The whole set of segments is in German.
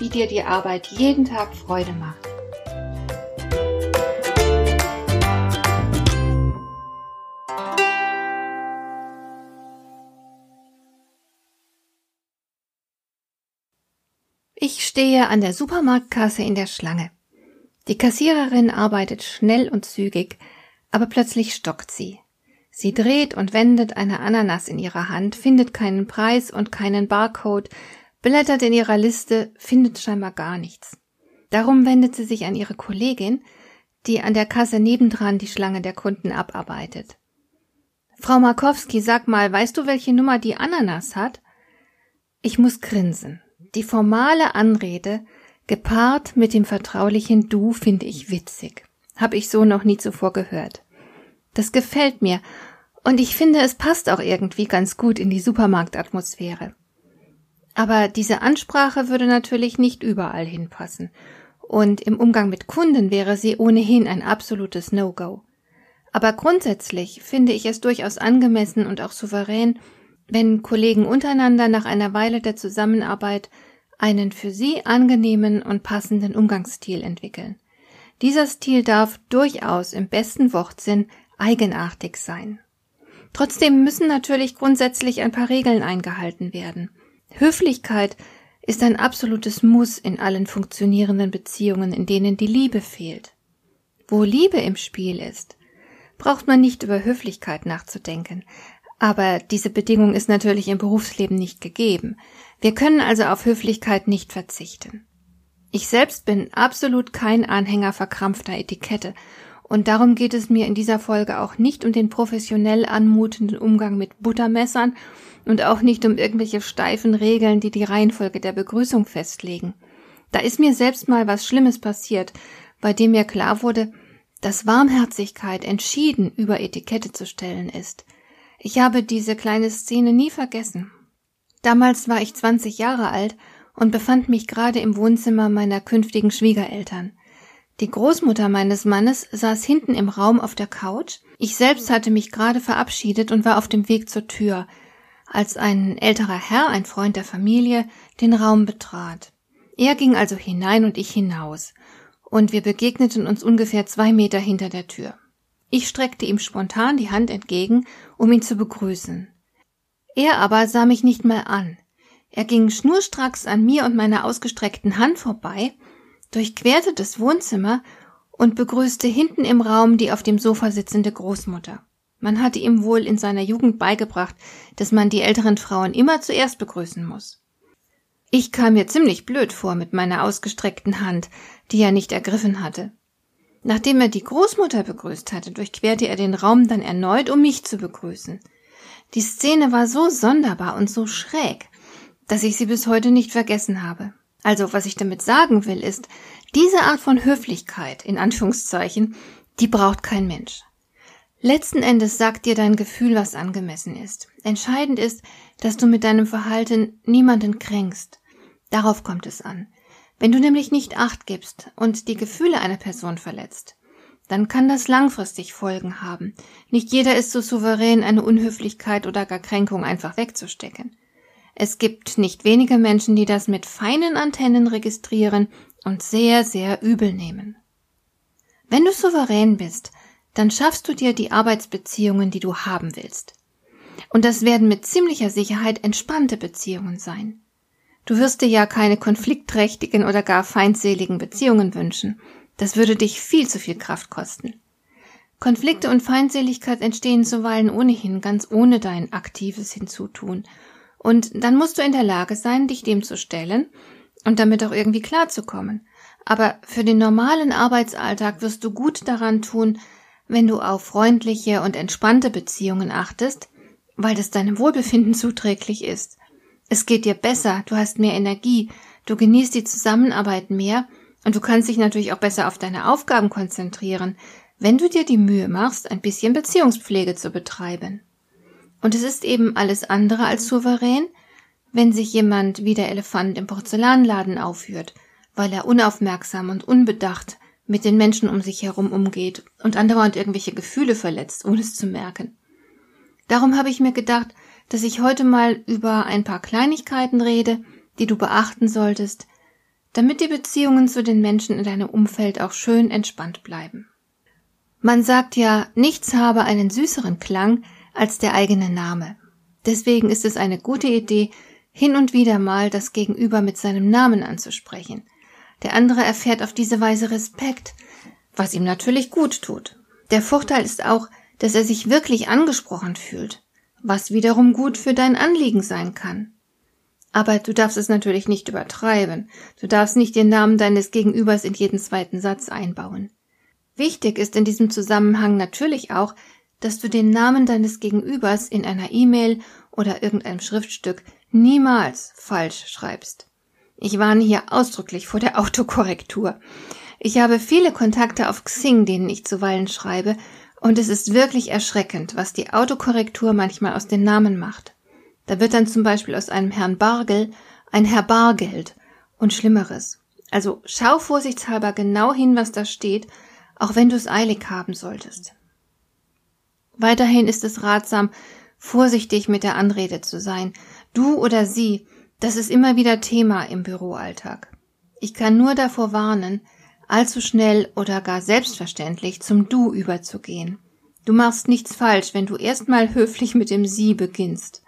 wie dir die Arbeit jeden Tag Freude macht. Ich stehe an der Supermarktkasse in der Schlange. Die Kassiererin arbeitet schnell und zügig, aber plötzlich stockt sie. Sie dreht und wendet eine Ananas in ihrer Hand, findet keinen Preis und keinen Barcode, blättert in ihrer Liste, findet scheinbar gar nichts. Darum wendet sie sich an ihre Kollegin, die an der Kasse nebendran die Schlange der Kunden abarbeitet. Frau Markowski, sag mal, weißt du, welche Nummer die Ananas hat? Ich muss grinsen. Die formale Anrede, gepaart mit dem vertraulichen Du, finde ich witzig. Hab ich so noch nie zuvor gehört. Das gefällt mir, und ich finde, es passt auch irgendwie ganz gut in die Supermarktatmosphäre. Aber diese Ansprache würde natürlich nicht überall hinpassen. Und im Umgang mit Kunden wäre sie ohnehin ein absolutes No-Go. Aber grundsätzlich finde ich es durchaus angemessen und auch souverän, wenn Kollegen untereinander nach einer Weile der Zusammenarbeit einen für sie angenehmen und passenden Umgangsstil entwickeln. Dieser Stil darf durchaus im besten Wortsinn eigenartig sein. Trotzdem müssen natürlich grundsätzlich ein paar Regeln eingehalten werden. Höflichkeit ist ein absolutes Muss in allen funktionierenden Beziehungen, in denen die Liebe fehlt. Wo Liebe im Spiel ist, braucht man nicht über Höflichkeit nachzudenken. Aber diese Bedingung ist natürlich im Berufsleben nicht gegeben. Wir können also auf Höflichkeit nicht verzichten. Ich selbst bin absolut kein Anhänger verkrampfter Etikette und darum geht es mir in dieser Folge auch nicht um den professionell anmutenden Umgang mit Buttermessern und auch nicht um irgendwelche steifen Regeln, die die Reihenfolge der Begrüßung festlegen. Da ist mir selbst mal was Schlimmes passiert, bei dem mir klar wurde, dass Warmherzigkeit entschieden über Etikette zu stellen ist. Ich habe diese kleine Szene nie vergessen. Damals war ich 20 Jahre alt und befand mich gerade im Wohnzimmer meiner künftigen Schwiegereltern. Die Großmutter meines Mannes saß hinten im Raum auf der Couch. Ich selbst hatte mich gerade verabschiedet und war auf dem Weg zur Tür, als ein älterer Herr, ein Freund der Familie, den Raum betrat. Er ging also hinein und ich hinaus, und wir begegneten uns ungefähr zwei Meter hinter der Tür. Ich streckte ihm spontan die Hand entgegen, um ihn zu begrüßen. Er aber sah mich nicht mal an. Er ging schnurstracks an mir und meiner ausgestreckten Hand vorbei durchquerte das Wohnzimmer und begrüßte hinten im Raum die auf dem Sofa sitzende Großmutter. Man hatte ihm wohl in seiner Jugend beigebracht, dass man die älteren Frauen immer zuerst begrüßen muss. Ich kam mir ziemlich blöd vor mit meiner ausgestreckten Hand, die er nicht ergriffen hatte. Nachdem er die Großmutter begrüßt hatte, durchquerte er den Raum dann erneut, um mich zu begrüßen. Die Szene war so sonderbar und so schräg, dass ich sie bis heute nicht vergessen habe. Also was ich damit sagen will, ist, diese Art von Höflichkeit, in Anführungszeichen, die braucht kein Mensch. Letzten Endes sagt dir dein Gefühl, was angemessen ist. Entscheidend ist, dass du mit deinem Verhalten niemanden kränkst. Darauf kommt es an. Wenn du nämlich nicht acht gibst und die Gefühle einer Person verletzt, dann kann das langfristig Folgen haben. Nicht jeder ist so souverän, eine Unhöflichkeit oder gar Kränkung einfach wegzustecken. Es gibt nicht wenige Menschen, die das mit feinen Antennen registrieren und sehr, sehr übel nehmen. Wenn du souverän bist, dann schaffst du dir die Arbeitsbeziehungen, die du haben willst. Und das werden mit ziemlicher Sicherheit entspannte Beziehungen sein. Du wirst dir ja keine konfliktträchtigen oder gar feindseligen Beziehungen wünschen. Das würde dich viel zu viel Kraft kosten. Konflikte und Feindseligkeit entstehen zuweilen ohnehin ganz ohne dein aktives Hinzutun und dann musst du in der Lage sein, dich dem zu stellen und damit auch irgendwie klarzukommen. Aber für den normalen Arbeitsalltag wirst du gut daran tun, wenn du auf freundliche und entspannte Beziehungen achtest, weil das deinem Wohlbefinden zuträglich ist. Es geht dir besser, du hast mehr Energie, du genießt die Zusammenarbeit mehr und du kannst dich natürlich auch besser auf deine Aufgaben konzentrieren, wenn du dir die Mühe machst, ein bisschen Beziehungspflege zu betreiben. Und es ist eben alles andere als souverän, wenn sich jemand wie der Elefant im Porzellanladen aufführt, weil er unaufmerksam und unbedacht mit den Menschen um sich herum umgeht und andauernd irgendwelche Gefühle verletzt, ohne es zu merken. Darum habe ich mir gedacht, dass ich heute mal über ein paar Kleinigkeiten rede, die du beachten solltest, damit die Beziehungen zu den Menschen in deinem Umfeld auch schön entspannt bleiben. Man sagt ja, nichts habe einen süßeren Klang als der eigene Name. Deswegen ist es eine gute Idee, hin und wieder mal das Gegenüber mit seinem Namen anzusprechen. Der andere erfährt auf diese Weise Respekt, was ihm natürlich gut tut. Der Vorteil ist auch, dass er sich wirklich angesprochen fühlt, was wiederum gut für dein Anliegen sein kann. Aber du darfst es natürlich nicht übertreiben. Du darfst nicht den Namen deines Gegenübers in jeden zweiten Satz einbauen. Wichtig ist in diesem Zusammenhang natürlich auch, dass du den Namen deines Gegenübers in einer E-Mail oder irgendeinem Schriftstück niemals falsch schreibst. Ich warne hier ausdrücklich vor der Autokorrektur. Ich habe viele Kontakte auf Xing, denen ich zuweilen schreibe, und es ist wirklich erschreckend, was die Autokorrektur manchmal aus den Namen macht. Da wird dann zum Beispiel aus einem Herrn Bargel ein Herr Bargeld und Schlimmeres. Also schau vorsichtshalber genau hin, was da steht, auch wenn du es eilig haben solltest. Weiterhin ist es ratsam, vorsichtig mit der Anrede zu sein. Du oder sie, das ist immer wieder Thema im Büroalltag. Ich kann nur davor warnen, allzu schnell oder gar selbstverständlich zum Du überzugehen. Du machst nichts falsch, wenn du erstmal höflich mit dem Sie beginnst.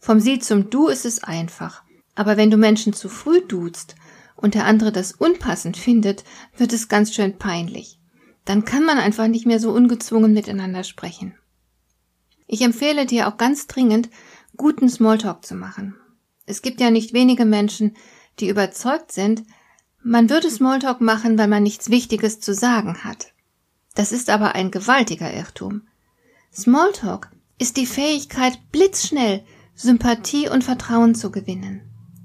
Vom Sie zum Du ist es einfach. Aber wenn du Menschen zu früh duzt und der andere das unpassend findet, wird es ganz schön peinlich. Dann kann man einfach nicht mehr so ungezwungen miteinander sprechen. Ich empfehle dir auch ganz dringend, guten Smalltalk zu machen. Es gibt ja nicht wenige Menschen, die überzeugt sind, man würde Smalltalk machen, weil man nichts Wichtiges zu sagen hat. Das ist aber ein gewaltiger Irrtum. Smalltalk ist die Fähigkeit, blitzschnell Sympathie und Vertrauen zu gewinnen.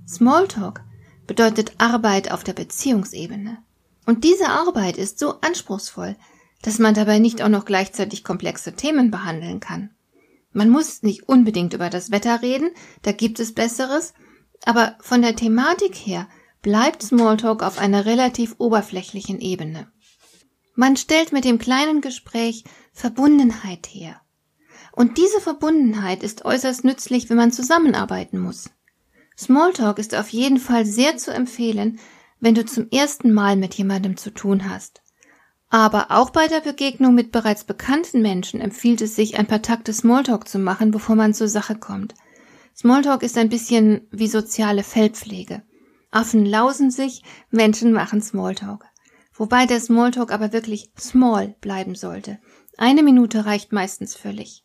Smalltalk bedeutet Arbeit auf der Beziehungsebene. Und diese Arbeit ist so anspruchsvoll, dass man dabei nicht auch noch gleichzeitig komplexe Themen behandeln kann. Man muss nicht unbedingt über das Wetter reden, da gibt es Besseres, aber von der Thematik her bleibt Smalltalk auf einer relativ oberflächlichen Ebene. Man stellt mit dem kleinen Gespräch Verbundenheit her. Und diese Verbundenheit ist äußerst nützlich, wenn man zusammenarbeiten muss. Smalltalk ist auf jeden Fall sehr zu empfehlen, wenn du zum ersten Mal mit jemandem zu tun hast. Aber auch bei der Begegnung mit bereits bekannten Menschen empfiehlt es sich, ein paar Takte Smalltalk zu machen, bevor man zur Sache kommt. Smalltalk ist ein bisschen wie soziale Feldpflege. Affen lausen sich, Menschen machen Smalltalk. Wobei der Smalltalk aber wirklich small bleiben sollte. Eine Minute reicht meistens völlig.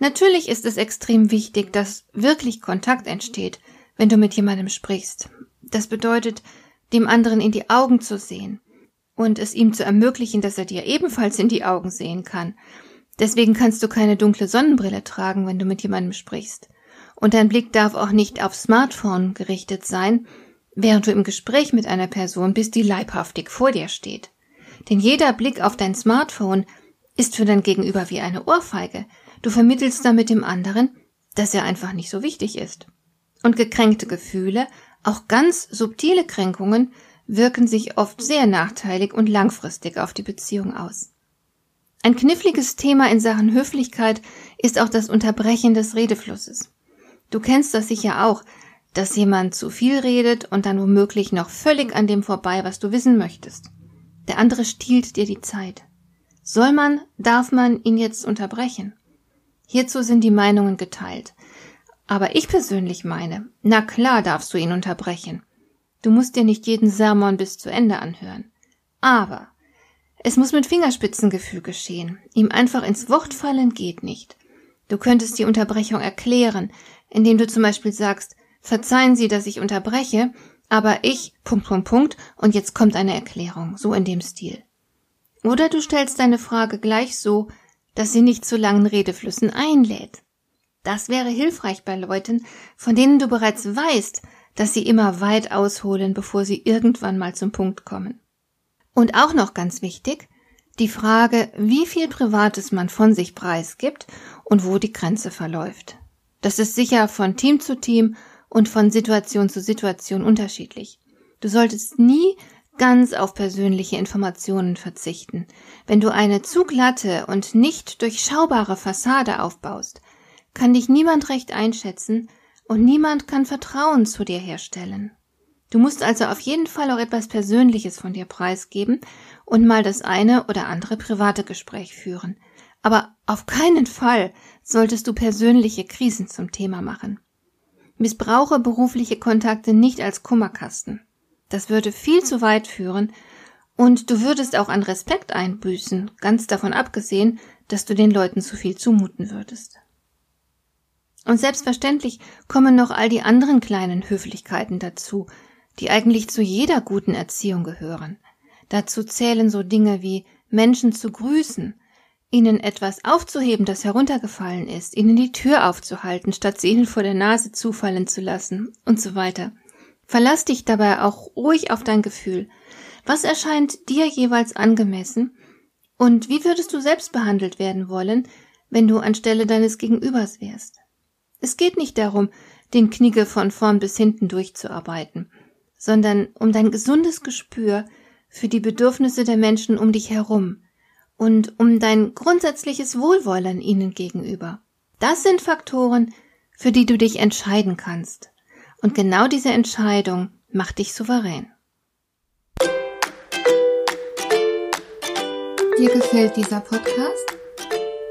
Natürlich ist es extrem wichtig, dass wirklich Kontakt entsteht, wenn du mit jemandem sprichst. Das bedeutet, dem anderen in die Augen zu sehen und es ihm zu ermöglichen, dass er dir ebenfalls in die Augen sehen kann. Deswegen kannst du keine dunkle Sonnenbrille tragen, wenn du mit jemandem sprichst. Und dein Blick darf auch nicht auf Smartphone gerichtet sein, während du im Gespräch mit einer Person bist, die leibhaftig vor dir steht. Denn jeder Blick auf dein Smartphone ist für dein Gegenüber wie eine Ohrfeige. Du vermittelst damit dem anderen, dass er einfach nicht so wichtig ist. Und gekränkte Gefühle, auch ganz subtile Kränkungen, wirken sich oft sehr nachteilig und langfristig auf die Beziehung aus. Ein kniffliges Thema in Sachen Höflichkeit ist auch das Unterbrechen des Redeflusses. Du kennst das sicher auch, dass jemand zu viel redet und dann womöglich noch völlig an dem vorbei, was du wissen möchtest. Der andere stiehlt dir die Zeit. Soll man, darf man ihn jetzt unterbrechen? Hierzu sind die Meinungen geteilt. Aber ich persönlich meine, na klar darfst du ihn unterbrechen. Du musst dir nicht jeden Sermon bis zu Ende anhören. Aber es muss mit Fingerspitzengefühl geschehen. Ihm einfach ins Wort fallen geht nicht. Du könntest die Unterbrechung erklären, indem du zum Beispiel sagst, Verzeihen Sie, dass ich unterbreche, aber ich, Punkt, Punkt, Punkt, und jetzt kommt eine Erklärung, so in dem Stil. Oder du stellst deine Frage gleich so, dass sie nicht zu langen Redeflüssen einlädt. Das wäre hilfreich bei Leuten, von denen du bereits weißt, dass sie immer weit ausholen, bevor sie irgendwann mal zum Punkt kommen. Und auch noch ganz wichtig, die Frage, wie viel Privates man von sich preisgibt und wo die Grenze verläuft. Das ist sicher von Team zu Team und von Situation zu Situation unterschiedlich. Du solltest nie ganz auf persönliche Informationen verzichten. Wenn du eine zu glatte und nicht durchschaubare Fassade aufbaust, kann dich niemand recht einschätzen und niemand kann Vertrauen zu dir herstellen. Du musst also auf jeden Fall auch etwas Persönliches von dir preisgeben und mal das eine oder andere private Gespräch führen. Aber auf keinen Fall solltest du persönliche Krisen zum Thema machen. Missbrauche berufliche Kontakte nicht als Kummerkasten. Das würde viel zu weit führen und du würdest auch an Respekt einbüßen, ganz davon abgesehen, dass du den Leuten zu viel zumuten würdest. Und selbstverständlich kommen noch all die anderen kleinen Höflichkeiten dazu, die eigentlich zu jeder guten Erziehung gehören. Dazu zählen so Dinge wie Menschen zu grüßen, ihnen etwas aufzuheben, das heruntergefallen ist, ihnen die Tür aufzuhalten, statt sie ihnen vor der Nase zufallen zu lassen und so weiter. Verlass dich dabei auch ruhig auf dein Gefühl. Was erscheint dir jeweils angemessen? Und wie würdest du selbst behandelt werden wollen, wenn du anstelle deines Gegenübers wärst? Es geht nicht darum, den Knigge von vorn bis hinten durchzuarbeiten, sondern um dein gesundes Gespür für die Bedürfnisse der Menschen um dich herum und um dein grundsätzliches Wohlwollen ihnen gegenüber. Das sind Faktoren, für die du dich entscheiden kannst. Und genau diese Entscheidung macht dich souverän. Dir gefällt dieser Podcast?